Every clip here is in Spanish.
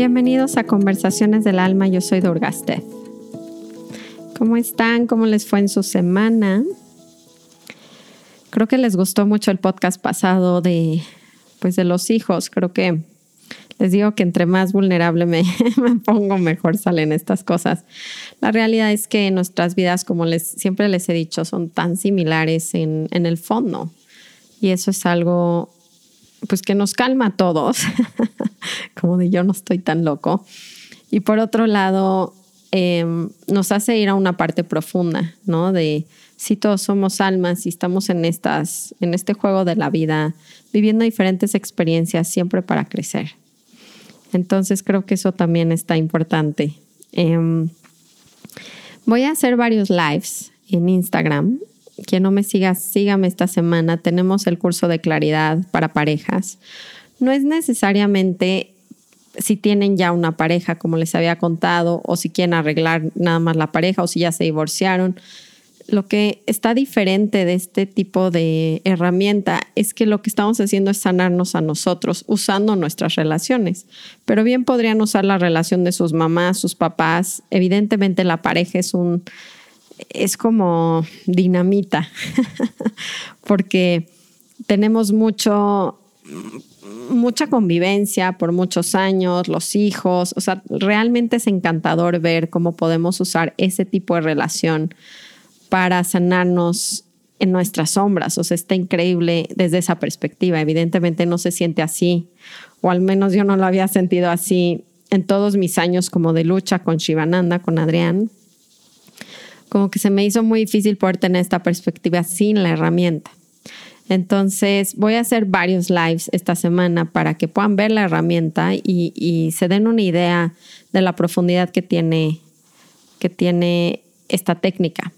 Bienvenidos a Conversaciones del Alma, yo soy Durgasteth. ¿Cómo están? ¿Cómo les fue en su semana? Creo que les gustó mucho el podcast pasado de pues de los hijos. Creo que les digo que entre más vulnerable me, pongo, mejor salen estas cosas. La realidad es que nuestras vidas, como les siempre les he dicho, son tan similares en el fondo. Y eso es algo pues que nos calma a todos, como de yo no estoy tan loco. Y por otro lado, em, nos hace ir a una parte profunda, ¿no? De si todos somos almas y estamos en, estas, en este juego de la vida, viviendo diferentes experiencias siempre para crecer. Entonces creo que eso también está importante. Em, voy a hacer varios lives en Instagram quien no me siga, sígame esta semana. Tenemos el curso de claridad para parejas. No es necesariamente si tienen ya una pareja, como les había contado, o si quieren arreglar nada más la pareja, o si ya se divorciaron. Lo que está diferente de este tipo de herramienta es que lo que estamos haciendo es sanarnos a nosotros usando nuestras relaciones. Pero bien podrían usar la relación de sus mamás, sus papás. Evidentemente la pareja es un es como dinamita, porque tenemos mucho, mucha convivencia por muchos años, los hijos, o sea, realmente es encantador ver cómo podemos usar ese tipo de relación para sanarnos en nuestras sombras, o sea, está increíble desde esa perspectiva. Evidentemente no se siente así, o al menos yo no lo había sentido así en todos mis años como de lucha con Shivananda, con Adrián, como que se me hizo muy difícil poder tener esta perspectiva sin la herramienta. Entonces voy a hacer varios lives esta semana para que puedan ver la herramienta y, se den una idea de la profundidad que tiene, que tiene esta técnica.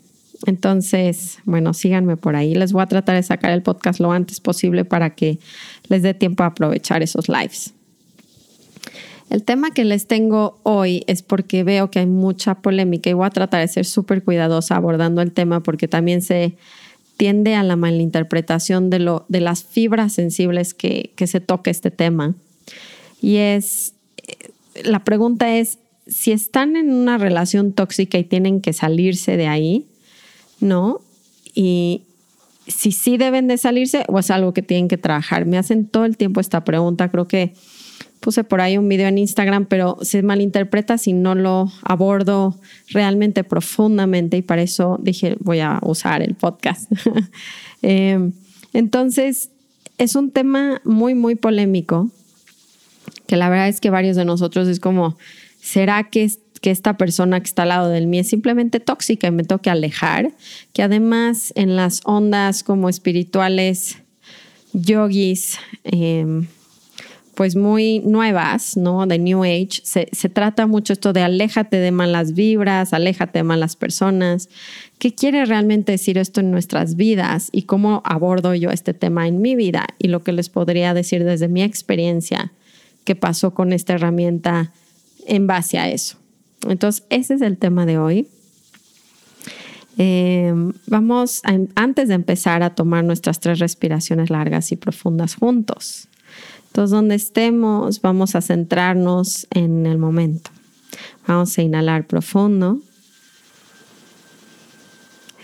Entonces, bueno, síganme por ahí. Les voy a tratar de sacar el podcast lo antes posible para que les dé tiempo a aprovechar esos lives. El tema que les tengo hoy es porque veo que hay mucha polémica y voy a tratar de ser súper cuidadosa abordando el tema porque también se tiende a la malinterpretación de, lo, de las fibras sensibles que, que se toca este tema. Y es, la pregunta es, si están en una relación tóxica y tienen que salirse de ahí, ¿no? Y si sí deben de salirse o es algo que tienen que trabajar. Me hacen todo el tiempo esta pregunta, creo que puse por ahí un video en Instagram, pero se malinterpreta si no lo abordo realmente profundamente y para eso dije voy a usar el podcast. Eh, entonces, es un tema muy, muy polémico, que la verdad es que varios de nosotros es como, ¿será que, que esta persona que está al lado del mí es simplemente tóxica y me tengo que alejar? Que además en las ondas como espirituales, yogis, eh, pues muy nuevas, ¿no? De New Age, se, trata mucho esto de aléjate de malas vibras, aléjate de malas personas. ¿Qué quiere realmente decir esto en nuestras vidas y cómo abordo yo este tema en mi vida? Y lo que les podría decir desde mi experiencia que pasó con esta herramienta en base a eso. Entonces, ese es el tema de hoy. Em, vamos, antes de empezar, a tomar nuestras tres respiraciones largas y profundas juntos. Entonces, donde estemos, vamos a centrarnos en el momento. Vamos a inhalar profundo.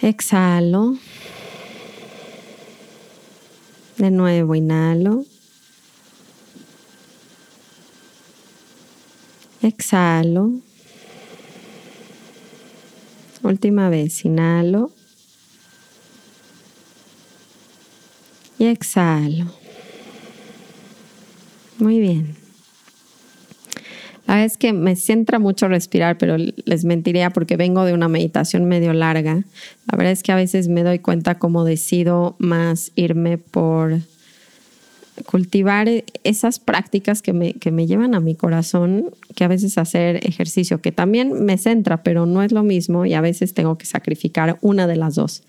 Exhalo. De nuevo, inhalo. Exhalo. Última vez, inhalo. Y exhalo. Muy bien. La verdad es que me centra mucho respirar, pero les mentiría porque vengo de una meditación medio larga. La verdad es que a veces me doy cuenta cómo decido más irme por cultivar esas prácticas que me, que me llevan a mi corazón, que a veces hacer ejercicio, que también me centra, pero no es lo mismo y a veces tengo que sacrificar una de las dos.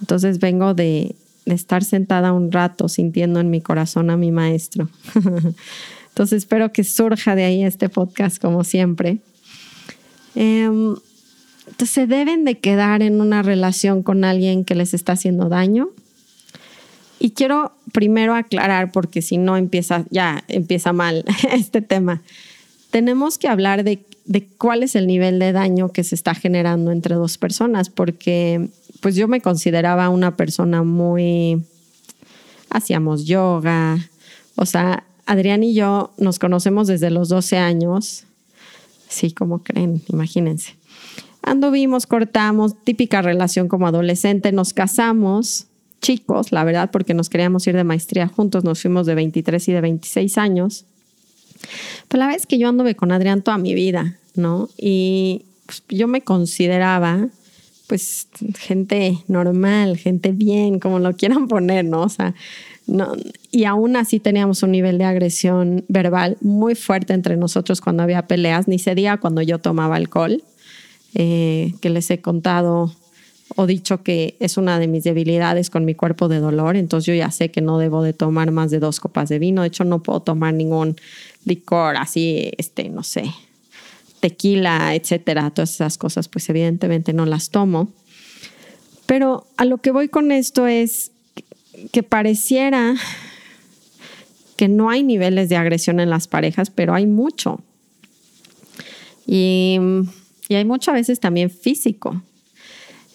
Entonces vengo de, estar sentada un rato sintiendo en mi corazón a mi maestro. Entonces espero que surja de ahí este podcast como siempre. Em, entonces se deben de quedar en una relación con alguien que les está haciendo daño. Y quiero primero aclarar, porque si no empieza, ya empieza mal este tema. tenemos que hablar de, de, cuál es el nivel de daño que se está generando entre dos personas, porque pues yo me consideraba una persona muy... Hacíamos yoga, o sea, Adrián y yo nos conocemos desde los 12 años. Sí, como creen, imagínense. Anduvimos, cortamos, típica relación como adolescente, nos casamos, chicos, la verdad, porque nos queríamos ir de maestría juntos, nos fuimos de 23 y de 26 años. Pero la vez que yo anduve con Adrián toda mi vida, ¿no? Y pues, yo me consideraba, pues, gente normal, gente bien, como lo quieran poner, ¿no? O sea, no, y aún así teníamos un nivel de agresión verbal muy fuerte entre nosotros cuando había peleas, ni se diga cuando yo tomaba alcohol. Eh, que les he contado o dicho que es una de mis debilidades con mi cuerpo de dolor, entonces yo ya sé que no debo de tomar más de dos copas de vino, de hecho no puedo tomar ningún licor así, este, no sé, tequila, etcétera, todas esas cosas, pues evidentemente no las tomo. Pero a lo que voy con esto es que pareciera que no hay niveles de agresión en las parejas, pero hay mucho. Y y hay mucho a veces también físico.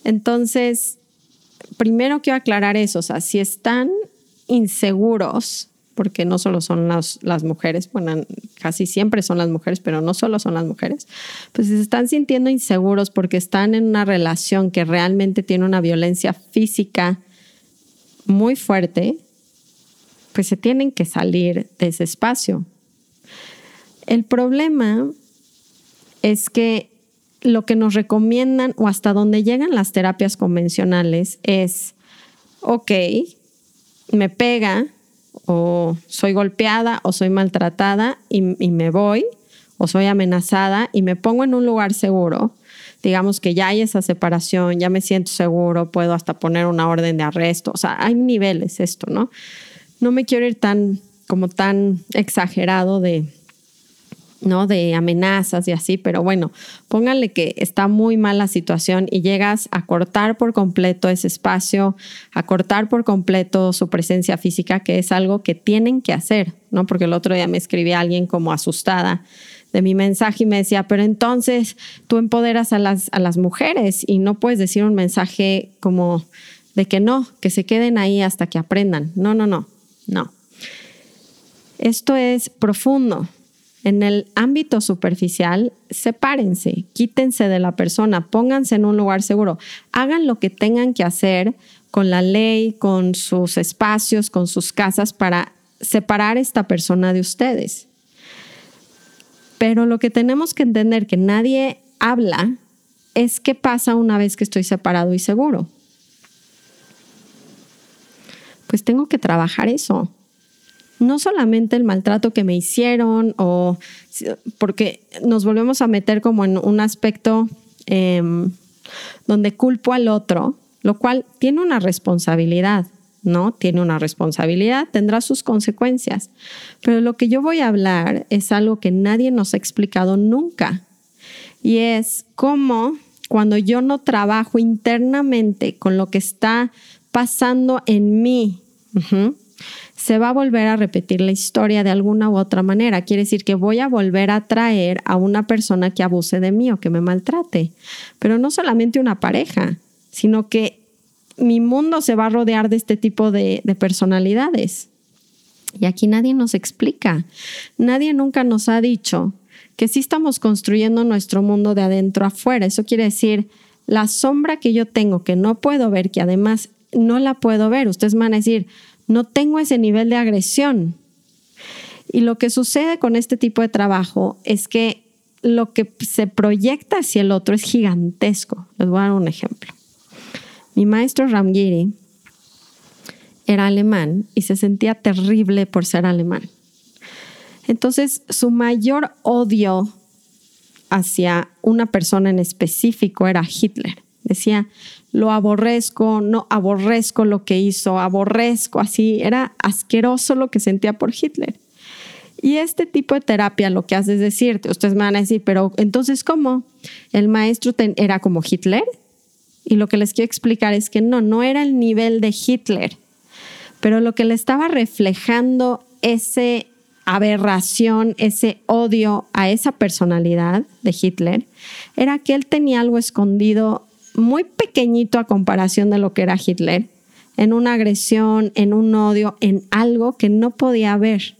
Entonces, primero quiero aclarar eso, o sea, si están inseguros, porque no solo son las, las mujeres, bueno, casi siempre son las mujeres, pero no solo son las mujeres, pues si se están sintiendo inseguros porque están en una relación que realmente tiene una violencia física muy fuerte, pues se tienen que salir de ese espacio. El problema es que lo que nos recomiendan o hasta donde llegan las terapias convencionales es, ok, me pega o soy golpeada o soy maltratada y, me voy o soy amenazada y me pongo en un lugar seguro, digamos que ya hay esa separación, ya me siento seguro, puedo hasta poner una orden de arresto, o sea, hay niveles esto, ¿no? No me quiero ir tan como tan exagerado de ¿no? De amenazas y así, pero bueno, pónganle que está muy mal la situación y llegas a cortar por completo ese espacio, a cortar por completo su presencia física, que es algo que tienen que hacer, ¿no? Porque el otro día me escribía alguien como asustada de mi mensaje y me decía, pero entonces tú empoderas a las, a las mujeres y no puedes decir un mensaje como de que no, que se queden ahí hasta que aprendan. No, no, no, no. Esto es profundo, en el ámbito superficial, sepárense, quítense de la persona, pónganse en un lugar seguro, hagan lo que tengan que hacer con la ley, con sus espacios, con sus casas para separar esta persona de ustedes. Pero lo que tenemos que entender que nadie habla es qué pasa una vez que estoy separado y seguro. Pues tengo que trabajar eso no solamente el maltrato que me hicieron o porque nos volvemos a meter como en un aspecto em, donde culpo al otro, lo cual tiene una responsabilidad, ¿no? Tiene una responsabilidad, tendrá sus consecuencias. Pero lo que yo voy a hablar es algo que nadie nos ha explicado nunca. Y es cómo cuando yo no trabajo internamente con lo que está pasando en mí, se va a volver a repetir la historia de alguna u otra manera. Quiere decir que voy a volver a traer a una persona que abuse de mí o que me maltrate. Pero no solamente una pareja, sino que mi mundo se va a rodear de este tipo de, de personalidades. Y aquí nadie nos explica. Nadie nunca nos ha dicho que sí estamos construyendo nuestro mundo de adentro afuera. Eso quiere decir, la sombra que yo tengo, que no puedo ver, que además no la puedo ver. Ustedes van a decir, no tengo ese nivel de agresión. Y lo que sucede con este tipo de trabajo es que lo que se proyecta hacia el otro es gigantesco. Les voy a dar un ejemplo. Mi maestro Ramgiri era alemán y se sentía terrible por ser alemán. Entonces, su mayor odio hacia una persona en específico era Hitler. Decía, lo aborrezco, no aborrezco lo que hizo, aborrezco, así, era asqueroso lo que sentía por Hitler. Y este tipo de terapia lo que hace es decirte, ustedes me van a decir, pero entonces, ¿cómo? ¿El maestro era como Hitler? Y lo que les quiero explicar es que no, no era el nivel de Hitler, pero lo que le estaba reflejando ese aberración, ese odio a esa personalidad de Hitler, era que él tenía algo escondido muy pequeñito a comparación de lo que era Hitler, en una agresión, en un odio, en algo que no podía ver.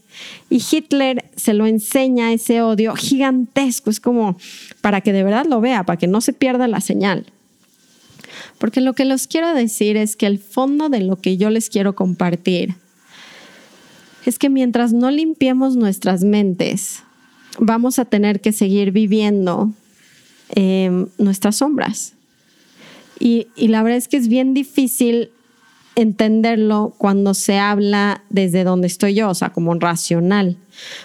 Y Hitler se lo enseña ese odio gigantesco, es como para que de verdad lo vea, para que no se pierda la señal. Porque lo que les quiero decir es que el fondo de lo que yo les quiero compartir es que mientras no limpiemos nuestras mentes, vamos a tener que seguir viviendo em, nuestras sombras. Y, la verdad es que es bien difícil entenderlo cuando se habla desde donde estoy yo, o sea, como racional.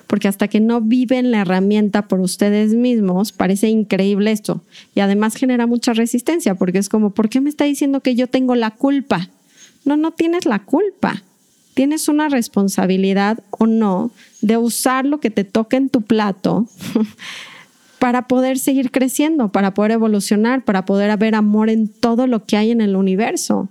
Porque hasta que no viven la herramienta por ustedes mismos, parece increíble esto. Y además genera mucha resistencia, porque es como, ¿por qué me está diciendo que yo tengo la culpa? No, no tienes la culpa. Tienes una responsabilidad o no de usar lo que te toca en tu plato para poder seguir creciendo, para poder evolucionar, para poder haber amor en todo lo que hay en el universo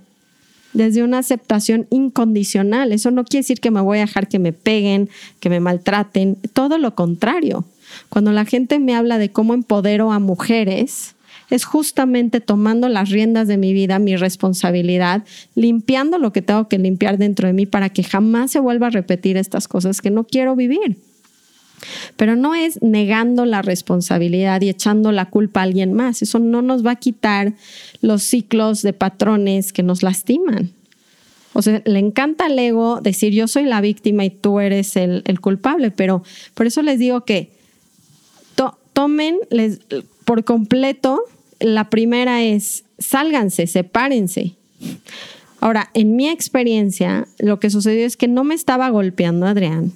desde una aceptación incondicional. Eso no quiere decir que me voy a dejar que me peguen, que me maltraten, todo lo contrario. Cuando la gente me habla de cómo empodero a mujeres, es justamente tomando las riendas de mi vida, mi responsabilidad, limpiando lo que tengo que limpiar dentro de mí para que jamás se vuelva a repetir estas cosas que no quiero vivir. Pero no es negando la responsabilidad y echando la culpa a alguien más. Eso no nos va a quitar los ciclos de patrones que nos lastiman. O sea, le encanta al ego decir yo soy la víctima y tú eres el, culpable, pero por eso les digo que tomen por completo, la primera es sálganse, sepárense. Ahora, en mi experiencia, lo que sucedió es que no me estaba golpeando Adrián,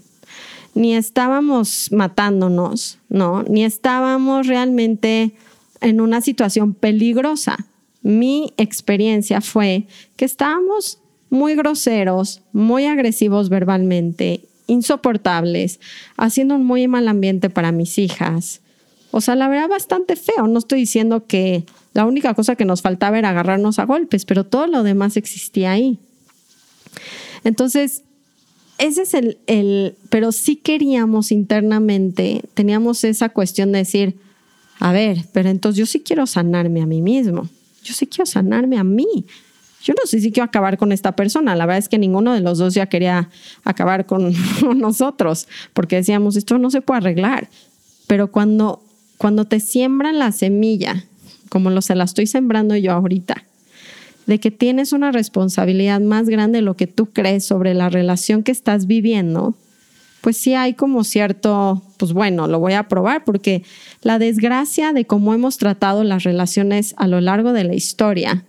ni estábamos matándonos, ¿no? Ni estábamos realmente en una situación peligrosa. Mi experiencia fue que estábamos muy groseros, muy agresivos verbalmente, insoportables, haciendo un muy mal ambiente para mis hijas. O sea, la verdad, bastante feo. No estoy diciendo que la única cosa que nos faltaba era agarrarnos a golpes, pero todo lo demás existía ahí. Entonces, ese es el, el, pero sí queríamos internamente, teníamos esa cuestión de decir, a ver, pero entonces yo sí quiero sanarme a mí mismo, yo sí quiero sanarme a mí. Yo no sé si quiero acabar con esta persona. La verdad es que ninguno de los dos ya quería acabar con nosotros, porque decíamos, esto no se puede arreglar. Pero cuando, cuando te siembran la semilla, como lo se la estoy sembrando yo ahorita, de que tienes una responsabilidad más grande de lo que tú crees sobre la relación que estás viviendo, pues sí hay como cierto, pues bueno, lo voy a probar porque la desgracia de cómo hemos tratado las relaciones a lo largo de la historia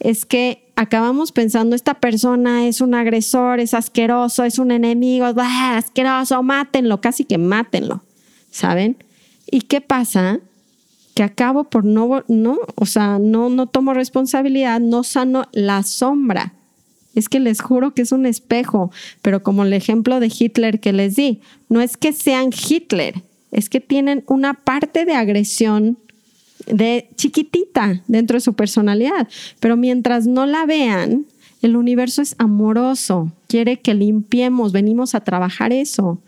es que acabamos pensando, esta persona es un agresor, es asqueroso, es un enemigo, asqueroso, mátenlo, casi que mátenlo, ¿saben? ¿Y qué pasa? Que acabo por no, no, o sea, no, no tomo responsabilidad, no sano la sombra. Es que les juro que es un espejo, pero como el ejemplo de Hitler que les di, no es que sean Hitler, es que tienen una parte de agresión de chiquitita dentro de su personalidad, pero mientras no la vean, el universo es amoroso, quiere que limpiemos, venimos a trabajar eso.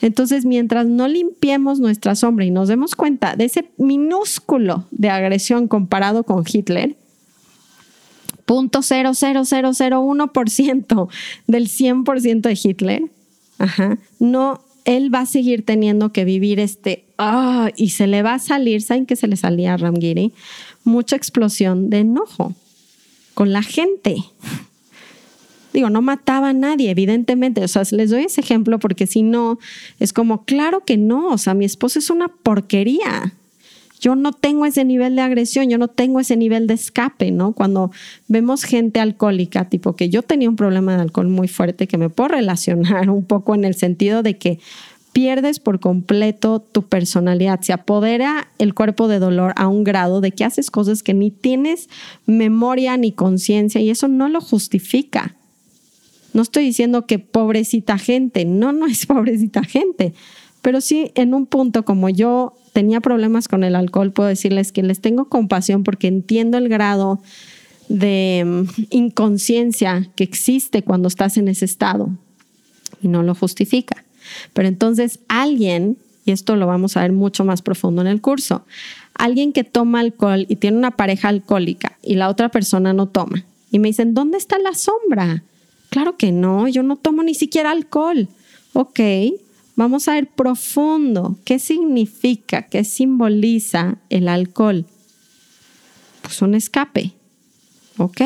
Entonces, mientras no limpiemos nuestra sombra y nos demos cuenta de ese minúsculo de agresión comparado con Hitler, punto ciento del 100% de Hitler, no, él va a seguir teniendo que vivir este, ah, y se le va a salir, ¿saben qué se le salía a Ramgiri? Mucha explosión de enojo con la gente. Digo, no mataba a nadie, evidentemente. O sea, les doy ese ejemplo porque si no, es como, claro que no. O sea, mi esposo es una porquería. Yo no tengo ese nivel de agresión, yo no tengo ese nivel de escape, ¿no? Cuando vemos gente alcohólica, tipo que yo tenía un problema de alcohol muy fuerte que me puedo relacionar un poco en el sentido de que pierdes por completo tu personalidad, se apodera el cuerpo de dolor a un grado de que haces cosas que ni tienes memoria ni conciencia y eso no lo justifica. No estoy diciendo que pobrecita gente, no, no es pobrecita gente, pero sí en un punto como yo tenía problemas con el alcohol, puedo decirles que les tengo compasión porque entiendo el grado de mm, inconsciencia que existe cuando estás en ese estado y no lo justifica. Pero entonces alguien, y esto lo vamos a ver mucho más profundo en el curso, alguien que toma alcohol y tiene una pareja alcohólica y la otra persona no toma. Y me dicen, ¿dónde está la sombra? Claro que no, yo no tomo ni siquiera alcohol. Ok, vamos a ver profundo. ¿Qué significa? ¿Qué simboliza el alcohol? Pues un escape. Ok.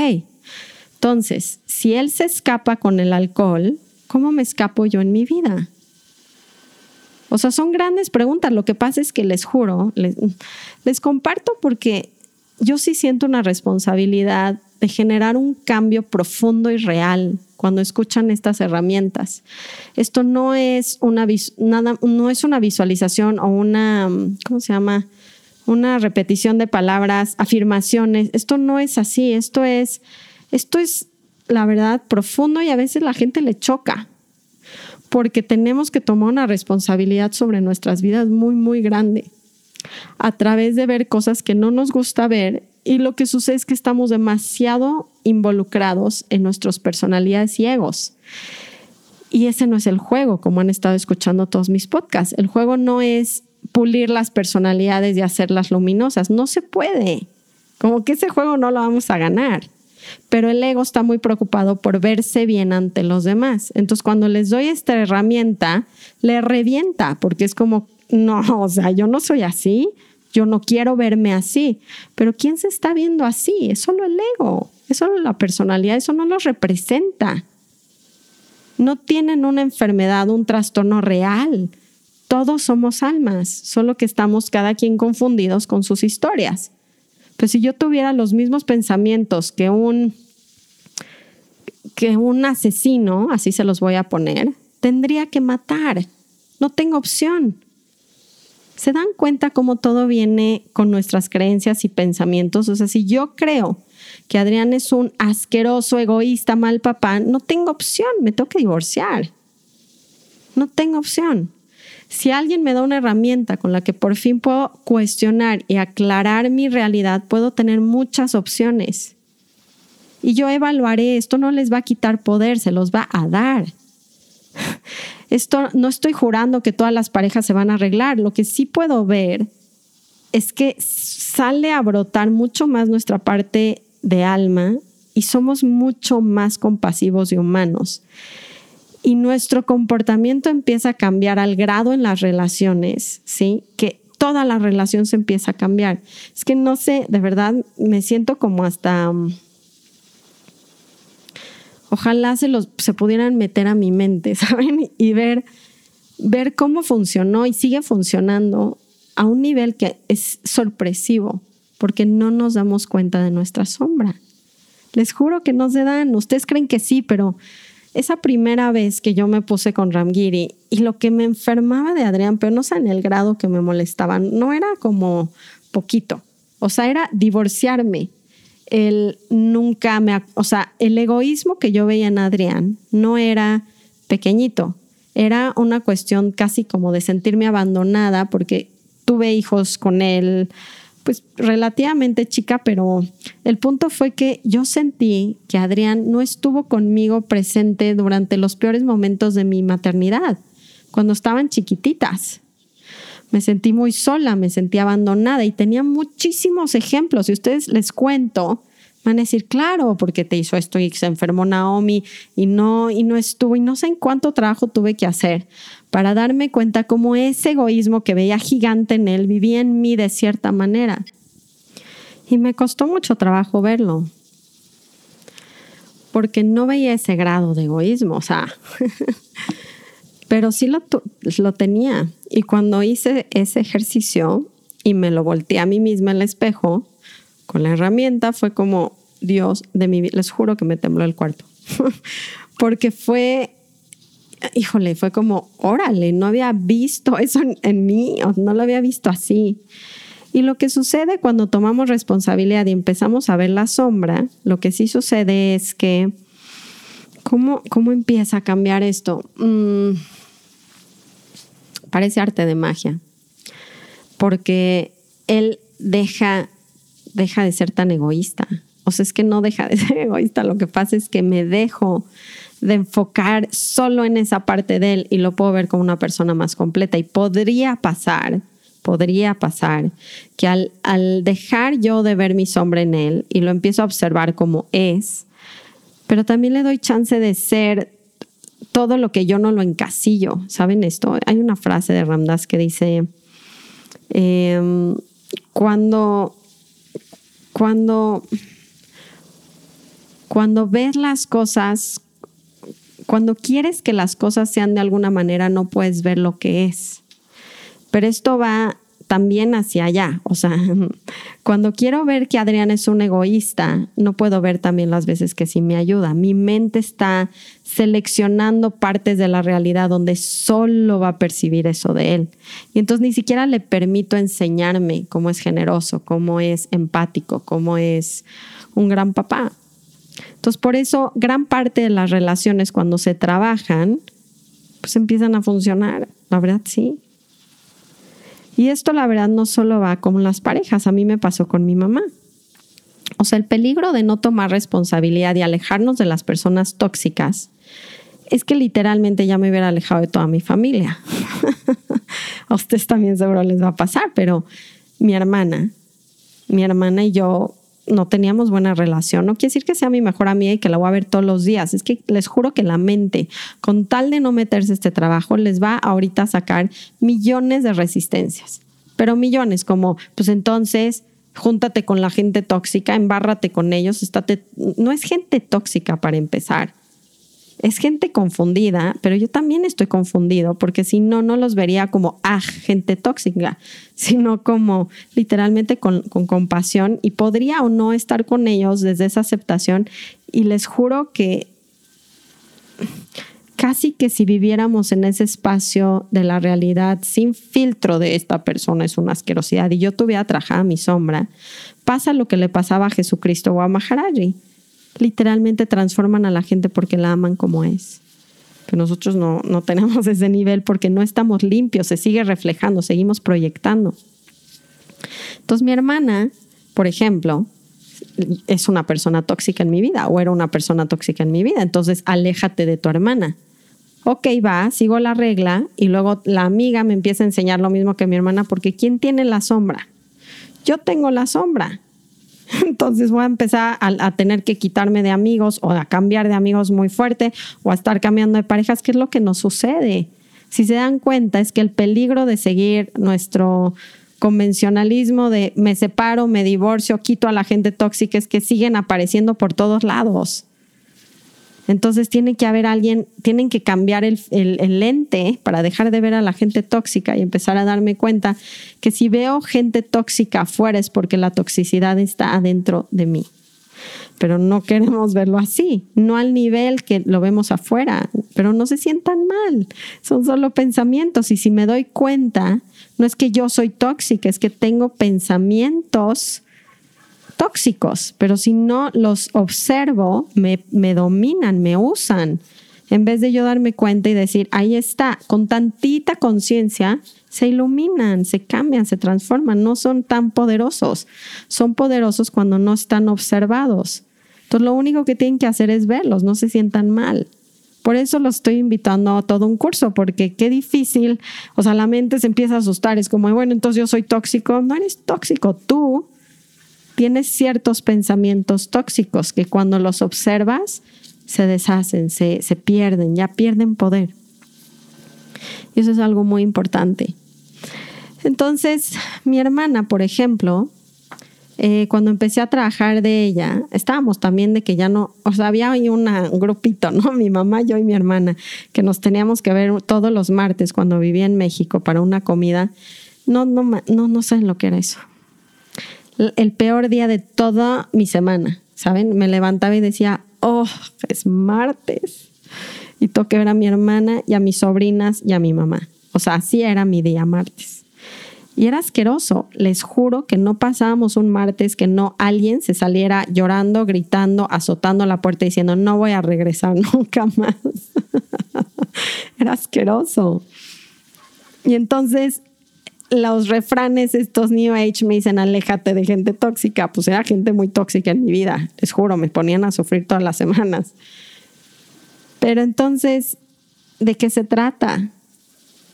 Entonces, si él se escapa con el alcohol, ¿cómo me escapo yo en mi vida? O sea, son grandes preguntas. Lo que pasa es que les juro, les, les comparto porque yo sí siento una responsabilidad de generar un cambio profundo y real cuando escuchan estas herramientas. Esto no es una, nada, no es una visualización o una, ¿cómo se llama? Una repetición de palabras, afirmaciones. Esto no es así. Esto es, esto es la verdad profundo y a veces la gente le choca porque tenemos que tomar una responsabilidad sobre nuestras vidas muy, muy grande a través de ver cosas que no nos gusta ver y lo que sucede es que estamos demasiado involucrados en nuestras personalidades y egos. Y ese no es el juego, como han estado escuchando todos mis podcasts. El juego no es pulir las personalidades y hacerlas luminosas. No se puede. Como que ese juego no lo vamos a ganar. Pero el ego está muy preocupado por verse bien ante los demás. Entonces, cuando les doy esta herramienta, le revienta, porque es como, no, o sea, yo no soy así, yo no quiero verme así, pero ¿quién se está viendo así? Es solo el ego, es solo la personalidad, eso no los representa. No tienen una enfermedad, un trastorno real. Todos somos almas, solo que estamos cada quien confundidos con sus historias. Pues si yo tuviera los mismos pensamientos que un que un asesino, así se los voy a poner, tendría que matar. No tengo opción. ¿Se dan cuenta cómo todo viene con nuestras creencias y pensamientos? O sea, si yo creo que Adrián es un asqueroso, egoísta, mal papá, no tengo opción, me tengo que divorciar. No tengo opción. Si alguien me da una herramienta con la que por fin puedo cuestionar y aclarar mi realidad, puedo tener muchas opciones. Y yo evaluaré, esto no les va a quitar poder, se los va a dar. Esto no estoy jurando que todas las parejas se van a arreglar. Lo que sí puedo ver es que sale a brotar mucho más nuestra parte de alma y somos mucho más compasivos y humanos. Y nuestro comportamiento empieza a cambiar al grado en las relaciones, ¿sí? Que toda la relación se empieza a cambiar. Es que no sé, de verdad me siento como hasta ojalá se los se pudieran meter a mi mente, ¿saben? Y ver, ver cómo funcionó y sigue funcionando a un nivel que es sorpresivo, porque no nos damos cuenta de nuestra sombra. Les juro que no se dan. Ustedes creen que sí, pero esa primera vez que yo me puse con Ramgiri y lo que me enfermaba de Adrián, pero no sé en el grado que me molestaban, no era como poquito. O sea, era divorciarme él nunca me, o sea, el egoísmo que yo veía en Adrián no era pequeñito, era una cuestión casi como de sentirme abandonada porque tuve hijos con él, pues relativamente chica, pero el punto fue que yo sentí que Adrián no estuvo conmigo presente durante los peores momentos de mi maternidad, cuando estaban chiquititas. Me sentí muy sola, me sentí abandonada y tenía muchísimos ejemplos. Si ustedes les cuento, van a decir, claro, porque te hizo esto y se enfermó Naomi y no, y no estuvo y no sé en cuánto trabajo tuve que hacer para darme cuenta cómo ese egoísmo que veía gigante en él vivía en mí de cierta manera. Y me costó mucho trabajo verlo, porque no veía ese grado de egoísmo, o sea, pero sí lo, lo tenía. Y cuando hice ese ejercicio y me lo volteé a mí misma en el espejo, con la herramienta fue como, Dios de mi vida, les juro que me tembló el cuarto, porque fue, híjole, fue como, órale, no había visto eso en, mí, no lo había visto así. Y lo que sucede cuando tomamos responsabilidad y empezamos a ver la sombra, lo que sí sucede es que, ¿cómo, cómo empieza a cambiar esto? Mm, parece arte de magia, porque él deja deja de ser tan egoísta. O sea, es que no deja de ser egoísta, lo que pasa es que me dejo de enfocar solo en esa parte de él y lo puedo ver como una persona más completa. Y podría pasar, podría pasar que al, al dejar yo de ver mi sombra en él y lo empiezo a observar como es, pero también le doy chance de ser todo lo que yo no lo encasillo. ¿Saben esto? Hay una frase de Ramdas que dice, em, cuando, cuando, cuando ves las cosas cuando quieres que las cosas sean de alguna manera, no puedes ver lo que es. Pero esto va también hacia allá. O sea, cuando quiero ver que Adrián es un egoísta, no puedo ver también las veces que sí me ayuda. Mi mente está seleccionando partes de la realidad donde solo va a percibir eso de él. Y entonces ni siquiera le permito enseñarme cómo es generoso, cómo es empático, cómo es un gran papá. Entonces, por eso gran parte de las relaciones cuando se trabajan, pues empiezan a funcionar. La verdad, sí. Y esto, la verdad, no solo va con las parejas. A mí me pasó con mi mamá. O sea, el peligro de no tomar responsabilidad y alejarnos de las personas tóxicas es que literalmente ya me hubiera alejado de toda mi familia. a ustedes también seguro les va a pasar, pero mi hermana, mi hermana y yo no teníamos buena relación. No quiere decir que sea mi mejor amiga y que la voy a ver todos los días. Es que les juro que la mente, con tal de no meterse este trabajo, les va ahorita a sacar millones de resistencias. Pero millones, como, pues entonces, júntate con la gente tóxica, embárrate con ellos, estate. No es gente tóxica para empezar es gente confundida, pero yo también estoy confundido porque si no, no los vería como, ah, gente tóxica, sino como literalmente con, con, compasión. Y podría o no estar con ellos desde esa aceptación. Y les juro que casi que si viviéramos en ese espacio de la realidad sin filtro de esta persona es una asquerosidad. Y yo tuviera trabajado a mi sombra, pasa lo que le pasaba a Jesucristo o a Maharaji literalmente transforman a la gente porque la aman como es. Pero nosotros no, no tenemos ese nivel porque no estamos limpios, se sigue reflejando, seguimos proyectando. Entonces mi hermana, por ejemplo, es una persona tóxica en mi vida o era una persona tóxica en mi vida, entonces aléjate de tu hermana. Ok, va, sigo la regla y luego la amiga me empieza a enseñar lo mismo que mi hermana porque ¿quién tiene la sombra? Yo tengo la sombra. Entonces voy a empezar a, tener que quitarme de amigos o a cambiar de amigos muy fuerte o a estar cambiando de parejas, ¿qué es lo que nos sucede? Si se dan cuenta es que el peligro de seguir nuestro convencionalismo de me separo, me divorcio, quito a la gente tóxica es que siguen apareciendo por todos lados. Entonces tiene que haber alguien, tienen que cambiar el, lente para dejar de ver a la gente tóxica y empezar a darme cuenta que si veo gente tóxica afuera es porque la toxicidad está adentro de mí. Pero no queremos verlo así, no al nivel que lo vemos afuera, pero no se sientan mal, son solo pensamientos y si me doy cuenta, no es que yo soy tóxica, es que tengo pensamientos tóxicos, pero si no los observo, me, dominan, me usan. En vez de yo darme cuenta y decir, ahí está, con tantita conciencia, se iluminan, se cambian, se transforman, no son tan poderosos. Son poderosos cuando no están observados. Entonces lo único que tienen que hacer es verlos, no se sientan mal. Por eso los estoy invitando a todo un curso, porque qué difícil, o sea, la mente se empieza a asustar, es como, bueno, entonces yo soy tóxico, no eres tóxico, tú tienes ciertos pensamientos tóxicos que cuando los observas se deshacen, se, pierden, ya pierden poder. Y eso es algo muy importante. Entonces, mi hermana, por ejemplo, eh, cuando empecé a trabajar de ella, estábamos también de que ya no, o sea, había ahí un grupito, ¿no? Mi mamá, yo y mi hermana, que nos teníamos que ver todos los martes cuando vivía en México para una comida. No, no, no, no saben lo que era eso el peor día de toda mi semana, ¿saben? Me levantaba y decía, oh, es martes. Y toqué ver a mi hermana y a mis sobrinas y a mi mamá. O sea, así era mi día martes. Y era asqueroso. Les juro que no pasábamos un martes que no alguien se saliera llorando, gritando, azotando la puerta diciendo, no voy a regresar nunca más. era asqueroso. Y entonces los refranes estos New Age me dicen aléjate de gente tóxica, pues era gente muy tóxica en mi vida, les juro, me ponían a sufrir todas las semanas. Pero entonces, ¿de qué se trata?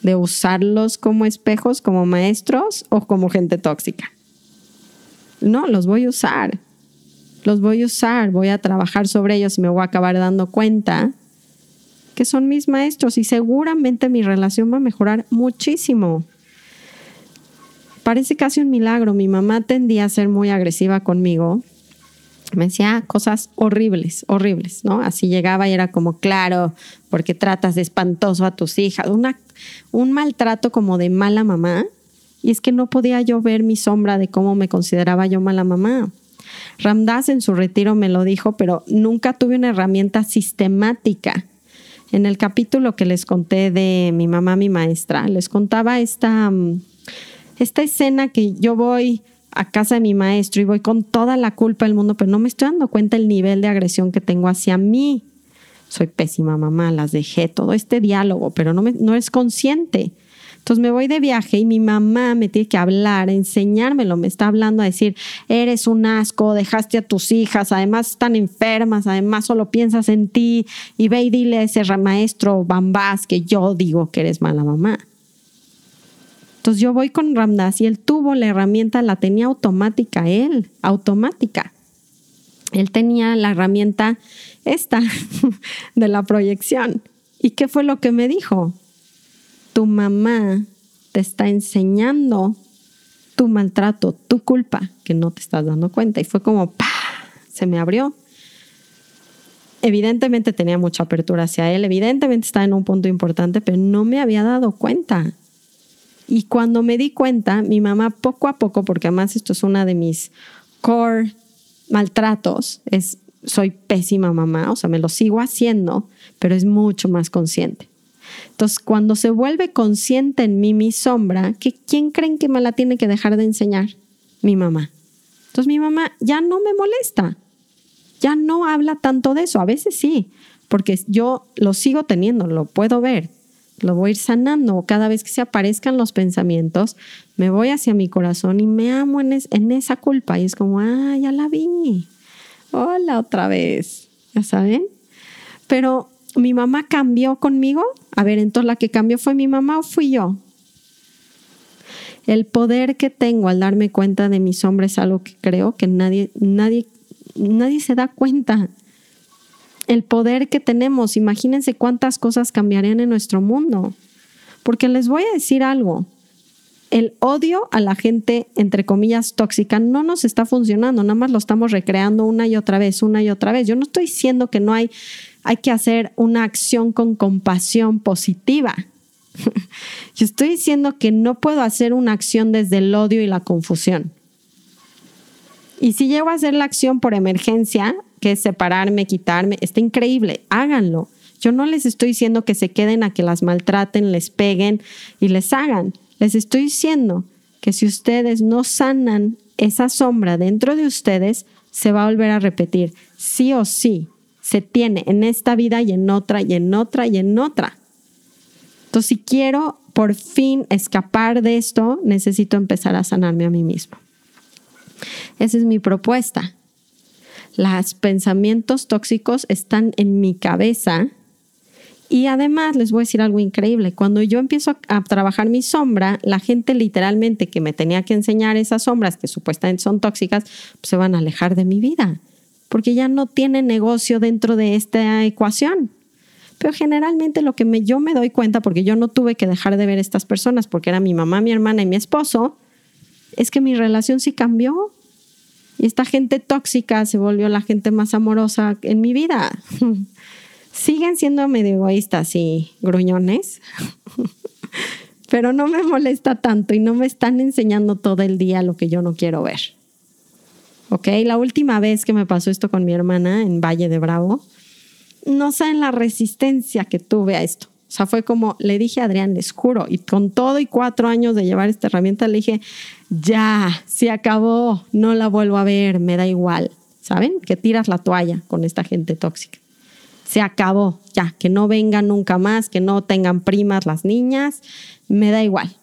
¿De usarlos como espejos, como maestros o como gente tóxica? No, los voy a usar. Los voy a usar, voy a trabajar sobre ellos y me voy a acabar dando cuenta que son mis maestros y seguramente mi relación va a mejorar muchísimo. Parece casi un milagro. Mi mamá tendía a ser muy agresiva conmigo. Me decía cosas horribles, horribles, ¿no? Así llegaba y era como, claro, porque tratas de espantoso a tus hijas. Un maltrato como de mala mamá. Y es que no podía yo ver mi sombra de cómo me consideraba yo mala mamá. Ramdas en su retiro me lo dijo, pero nunca tuve una herramienta sistemática en el capítulo que les conté de mi mamá, mi maestra, les contaba esta, mm, esta escena que yo voy a casa de mi maestro y voy con toda la culpa del mundo, pero no me estoy dando cuenta el nivel de agresión que tengo hacia mí. Soy pésima mamá, las dejé, todo este diálogo, pero no, me, no es consciente. Entonces me voy de viaje y mi mamá me tiene que hablar, enseñármelo, me está hablando a decir, eres un asco, dejaste a tus hijas, además están enfermas, además solo piensas en ti y ve y dile a ese maestro Bambás que yo digo que eres mala mamá. Entonces yo voy con Ramdas y él tuvo la herramienta, la tenía automática él, automática. Él tenía la herramienta esta de la proyección. ¿Y qué fue lo que me dijo? tu mamá te está enseñando tu maltrato, tu culpa, que no te estás dando cuenta. Y fue como, ¡pah! Se me abrió. Evidentemente tenía mucha apertura hacia él, evidentemente estaba en un punto importante, pero no me había dado cuenta. Y cuando me di cuenta, mi mamá poco a poco, porque además esto es una de mis core maltratos, es soy pésima mamá, o sea, me lo sigo haciendo, pero es mucho más consciente. Entonces, cuando se vuelve consciente en mí mi sombra, ¿quién creen que me la tiene que dejar de enseñar? Mi mamá. Entonces, mi mamá ya no me molesta, ya no habla tanto de eso. A veces sí, porque yo lo sigo teniendo, lo puedo ver, lo voy a ir sanando. Cada vez que se aparezcan los pensamientos, me voy hacia mi corazón y me amo en, esa culpa. Y es como, ah, ya la vi. Hola otra vez. ¿Ya saben? Pero mi mamá cambió conmigo. A ver, entonces la que cambió fue mi mamá o fui yo. El poder que tengo al darme cuenta de mi sombra es algo que creo que nadie, nadie, nadie se da cuenta. El poder que tenemos, imagínense cuántas cosas cambiarían en nuestro mundo. Porque les voy a decir algo, el odio a la gente, entre comillas, tóxica, no nos está funcionando, nada más lo estamos recreando una y otra vez, una y otra vez. Yo no estoy diciendo que no hay hay que hacer una acción con compasión positiva. Yo estoy diciendo que no puedo hacer una acción desde el odio y la confusión. Y si llego a hacer la acción por emergencia, que separarme, quitarme, está increíble, háganlo. Yo no les estoy diciendo que se queden a que las maltraten, les peguen y les hagan. Les estoy diciendo que si ustedes no sanan esa sombra dentro de ustedes, se va a volver a repetir, sí o sí se tiene en esta vida y en otra y en otra y en otra. Entonces, si quiero por fin escapar de esto, necesito empezar a sanarme a mí mismo. Esa es mi propuesta. Los pensamientos tóxicos están en mi cabeza y además les voy a decir algo increíble. Cuando yo empiezo a trabajar mi sombra, la gente literalmente que me tenía que enseñar esas sombras que supuestamente son tóxicas, pues se van a alejar de mi vida porque ya no tiene negocio dentro de esta ecuación. Pero generalmente lo que yo me doy cuenta, porque yo no tuve que dejar de ver estas personas, porque era mi mamá, mi hermana y mi esposo, es que mi relación sí cambió. Y esta gente tóxica se volvió la gente más amorosa en mi vida. Siguen siendo medio egoístas y gruñones, pero no me molesta tanto y no me están enseñando todo el día lo que yo no quiero ver. ¿ok? La última vez que me pasó esto con mi hermana en Valle de Bravo, no saben la resistencia que tuve a esto. O sea, fue como, le dije a Adrián, les juro, y con todo y cuatro años de llevar esta herramienta, le dije, ya, se acabó, no la vuelvo a ver, me da igual. ¿Saben? Que tiras la toalla con esta gente tóxica. Se acabó, ya, que no vengan nunca más, que no tengan primas las niñas, me da igual.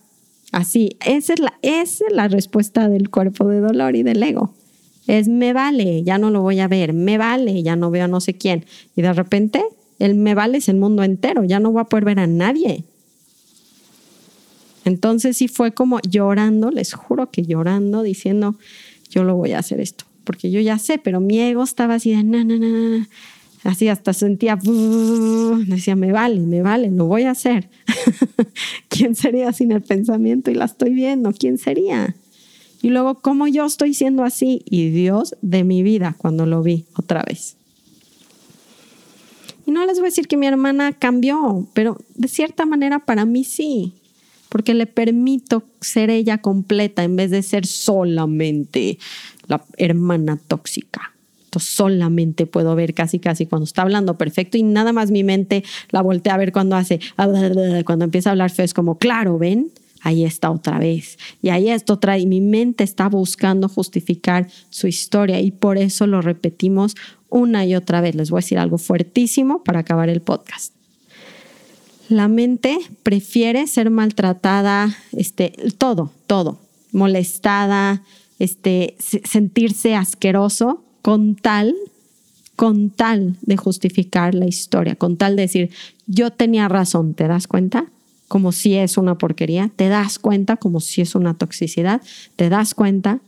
Así, esa es la, esa es la respuesta del cuerpo de dolor y del ego es me vale, ya no lo voy a ver, me vale, ya no veo a no sé quién. Y de repente El me vale es el mundo entero, ya no voy a poder ver a nadie. Entonces sí fue como llorando, les juro que llorando, diciendo, yo lo voy a hacer esto, porque yo ya sé, pero mi ego estaba así de, na, na, así hasta sentía, decía, me vale, me vale, lo voy a hacer. ¿Quién sería sin el pensamiento? Y la estoy viendo, ¿quién sería? Y luego, ¿cómo yo estoy siendo así? Y Dios de mi vida cuando lo vi otra vez. Y no les voy a decir que mi hermana cambió, pero de cierta manera para mí sí porque le permito ser ella completa en vez de ser solamente la hermana tóxica. Entonces solamente puedo ver casi casi cuando está hablando perfecto y nada más mi mente la voltea a ver cuando hace, cuando empieza a hablar feo, es como, claro, ven, ahí está otra vez. Y ahí está otra, y mi mente está buscando justificar su historia y por eso lo repetimos una y otra vez. Les voy a decir algo fuertísimo para acabar el podcast. La mente prefiere ser maltratada, este, todo, todo, molestada, este, sentirse asqueroso con tal, con tal de justificar la historia, con tal de decir, yo tenía razón, ¿te das cuenta? Como si es una porquería, te das cuenta como si es una toxicidad, te das cuenta.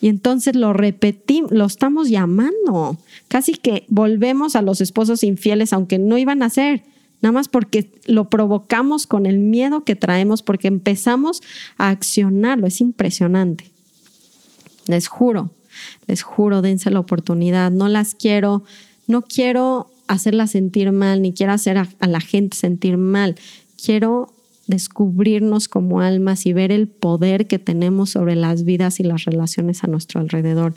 Y entonces lo repetimos, lo estamos llamando. Casi que volvemos a los esposos infieles, aunque no iban a ser nada más porque lo provocamos con el miedo que traemos, porque empezamos a accionarlo. Es impresionante. Les juro, les juro, dense la oportunidad. No las quiero, no quiero hacerlas sentir mal, ni quiero hacer a, a la gente sentir mal. Quiero descubrirnos como almas y ver el poder que tenemos sobre las vidas y las relaciones a nuestro alrededor,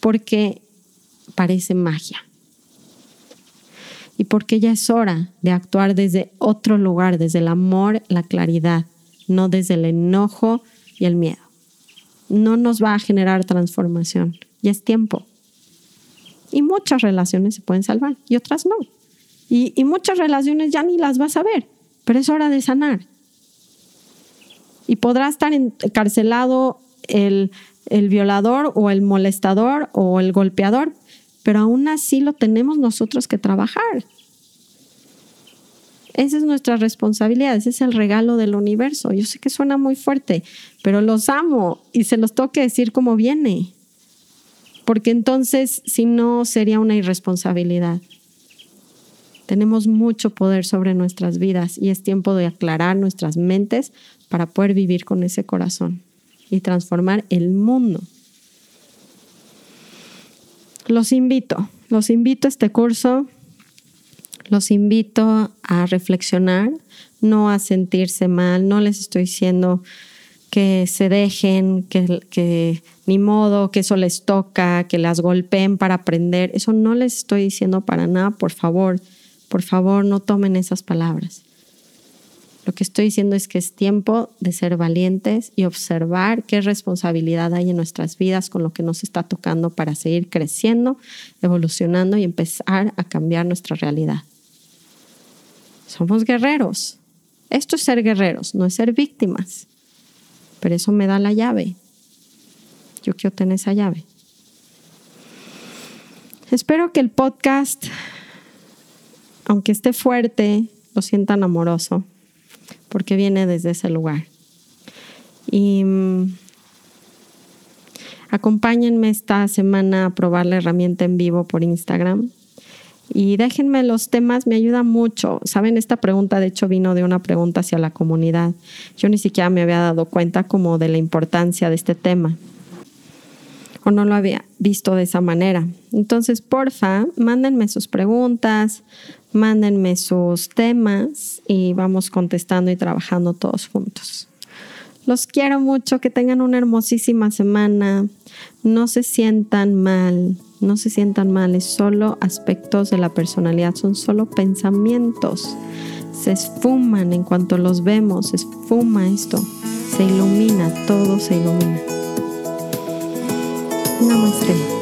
porque parece magia y porque ya es hora de actuar desde otro lugar, desde el amor, la claridad, no desde el enojo y el miedo. No nos va a generar transformación, ya es tiempo. Y muchas relaciones se pueden salvar y otras no. Y, muchas relaciones ya ni las vas a ver, pero es hora de sanar. Y podrá estar encarcelado el, el violador o el molestador o el golpeador, pero aún así lo tenemos nosotros que trabajar. Esa es nuestra responsabilidad, ese es el regalo del universo. Yo sé que suena muy fuerte, pero los amo y se los tengo decir como viene. Porque entonces, si no, sería una irresponsabilidad. Tenemos mucho poder sobre nuestras vidas y es tiempo de aclarar nuestras mentes para poder vivir con ese corazón y transformar el mundo. Los invito, los invito a este curso, los invito a reflexionar, no a sentirse mal, no les estoy diciendo que se dejen, que, ni modo, que eso les toca, que las golpeen para aprender. Eso no les estoy diciendo para nada, por favor, por favor, no tomen esas palabras. Lo que estoy diciendo es que es tiempo de ser valientes y observar qué responsabilidad hay en nuestras vidas con lo que nos está tocando para seguir creciendo, evolucionando y empezar a cambiar nuestra realidad. Somos guerreros. Esto es ser guerreros, no es ser víctimas. Pero eso me da la llave. Yo quiero tener esa llave. Espero que el podcast, aunque esté fuerte, lo sientan amoroso porque viene desde ese lugar. Y mm, acompáñenme esta semana a probar la herramienta en vivo por Instagram. Y déjenme los temas, me ayuda mucho. Saben, esta pregunta de hecho vino de una pregunta hacia la comunidad. Yo ni siquiera me había dado cuenta como de la importancia de este tema. O no lo había visto de esa manera. Entonces, porfa, mándenme sus preguntas, mándenme sus temas y vamos contestando y trabajando todos juntos. Los quiero mucho, que tengan una hermosísima semana. No se sientan mal, no se sientan mal, es solo aspectos de la personalidad, son solo pensamientos. Se esfuman en cuanto los vemos, se esfuma esto, se ilumina, todo se ilumina. Namaste.